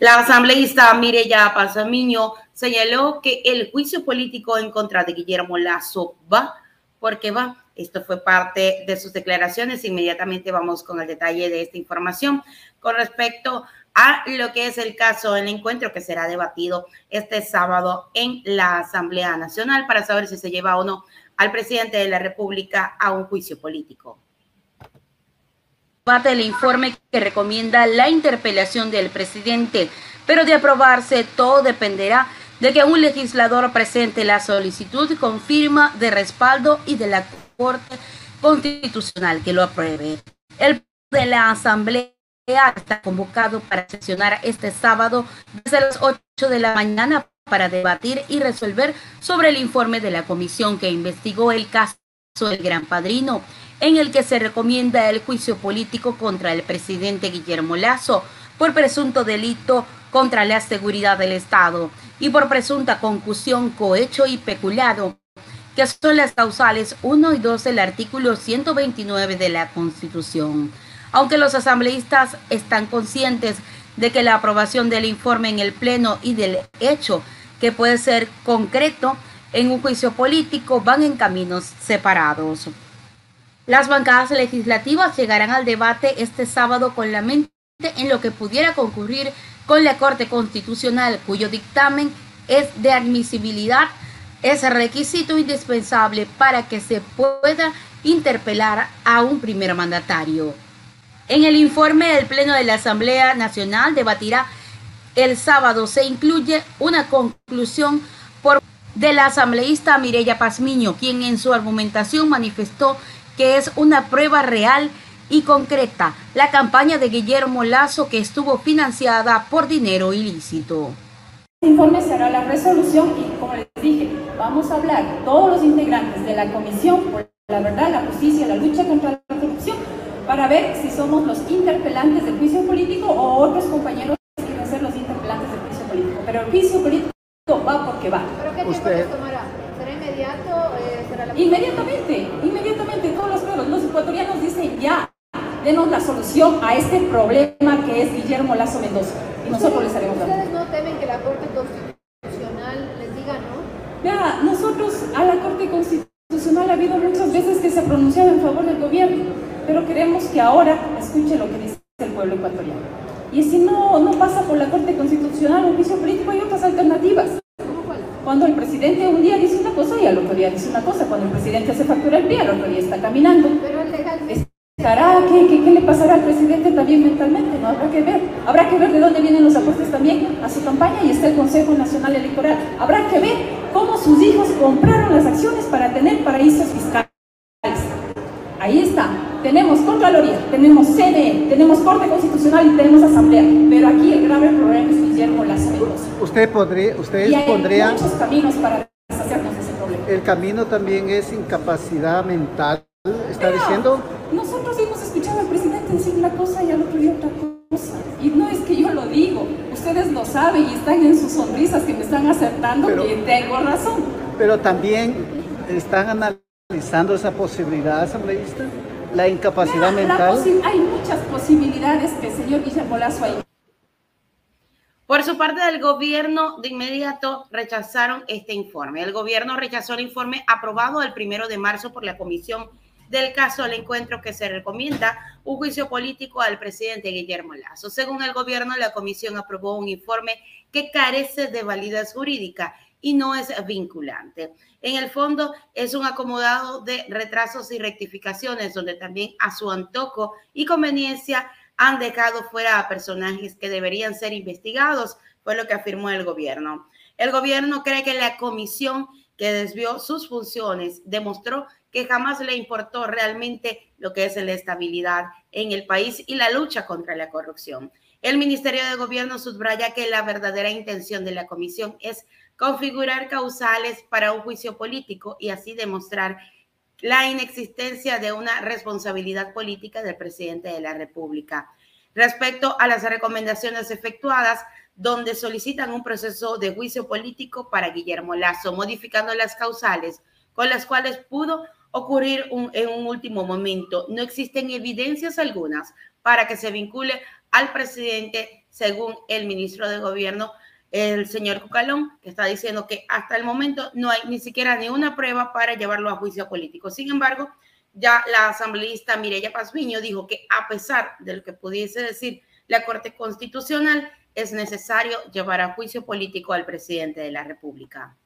La asambleísta Mireya Pasamiño señaló que el juicio político en contra de Guillermo Lazo va porque va. Esto fue parte de sus declaraciones. Inmediatamente vamos con el detalle de esta información con respecto a lo que es el caso del encuentro que será debatido este sábado en la Asamblea Nacional para saber si se lleva o no al presidente de la República a un juicio político parte del informe que recomienda la interpelación del presidente, pero de aprobarse todo dependerá de que un legislador presente la solicitud con firma de respaldo y de la Corte Constitucional que lo apruebe. El de la Asamblea está convocado para sesionar este sábado desde las 8 de la mañana para debatir y resolver sobre el informe de la comisión que investigó el caso del Gran Padrino en el que se recomienda el juicio político contra el presidente Guillermo Lazo por presunto delito contra la seguridad del Estado y por presunta concusión, cohecho y peculado, que son las causales 1 y 2 del artículo 129 de la Constitución. Aunque los asambleístas están conscientes de que la aprobación del informe en el Pleno y del hecho que puede ser concreto en un juicio político van en caminos separados. Las bancadas legislativas llegarán al debate este sábado con la mente en lo que pudiera concurrir con la Corte Constitucional, cuyo dictamen es de admisibilidad, es requisito indispensable para que se pueda interpelar a un primer mandatario. En el informe del Pleno de la Asamblea Nacional debatirá el sábado se incluye una conclusión por de la asambleísta Mireya Pazmiño, quien en su argumentación manifestó que es una prueba real y concreta, la campaña de Guillermo Lazo que estuvo financiada por dinero ilícito. Este informe será la resolución y como les dije, vamos a hablar todos los integrantes de la Comisión por la Verdad, la Justicia y la Lucha contra la Corrupción para ver si somos los interpelantes del juicio político o otros compañeros que quieren ser los interpelantes del juicio político. Pero el juicio político va porque va. ¿Pero qué tiempo Usted... tomará? ¿Será inmediato? Eh, será la... Inmediatamente. Ecuatorianos dicen ya, denos la solución a este problema que es Guillermo Lazo Mendoza. Y nosotros les haremos ¿Ustedes no temen que la Corte Constitucional les diga no? Ya, nosotros a la Corte Constitucional ha habido muchas veces que se ha pronunciado en favor del gobierno, pero queremos que ahora escuche lo que dice el pueblo ecuatoriano. Y si no, no pasa por la Corte Constitucional o juicio político, hay otras alternativas. Cuando el presidente un día dice una cosa y al otro día dice una cosa. Cuando el presidente hace factura el pie, al otro día está caminando. Pero. ¿Estará, qué, qué, qué, le pasará al presidente también mentalmente? No habrá que ver. Habrá que ver de dónde vienen los aportes también a su campaña y está el Consejo Nacional Electoral. Habrá que ver cómo sus hijos compraron las acciones para tener paraísos fiscales. Tenemos Contraloría, tenemos CNE, tenemos Corte Constitucional y tenemos Asamblea. Pero aquí el grave problema es Guillermo Lazo Usted podría, ustedes y hay pondrían... muchos caminos para deshacernos de ese problema. El camino también es incapacidad mental, ¿está diciendo? Nosotros hemos escuchado al presidente decir una cosa y al otro día otra cosa. Y no es que yo lo digo, ustedes lo saben y están en sus sonrisas que me están acertando pero, que tengo razón. Pero también están analizando esa posibilidad, asambleísta? La incapacidad mental. hay muchas posibilidades que el señor Guillermo Lazo hay. Por su parte, del gobierno de inmediato rechazaron este informe. El gobierno rechazó el informe aprobado el primero de marzo por la comisión del caso del encuentro que se recomienda un juicio político al presidente Guillermo Lazo. Según el gobierno, la comisión aprobó un informe que carece de validez jurídica y no es vinculante. En el fondo es un acomodado de retrasos y rectificaciones donde también a su antojo y conveniencia han dejado fuera a personajes que deberían ser investigados, fue lo que afirmó el gobierno. El gobierno cree que la comisión que desvió sus funciones demostró que jamás le importó realmente lo que es la estabilidad en el país y la lucha contra la corrupción. El Ministerio de Gobierno subraya que la verdadera intención de la comisión es configurar causales para un juicio político y así demostrar la inexistencia de una responsabilidad política del presidente de la República. Respecto a las recomendaciones efectuadas, donde solicitan un proceso de juicio político para Guillermo Lazo, modificando las causales con las cuales pudo ocurrir en un último momento. No existen evidencias algunas para que se vincule al presidente, según el ministro de Gobierno, el señor Cucalón, que está diciendo que hasta el momento no hay ni siquiera ni una prueba para llevarlo a juicio político. Sin embargo, ya la asambleísta Mireya Pazmiño dijo que a pesar de lo que pudiese decir la Corte Constitucional, es necesario llevar a juicio político al presidente de la República.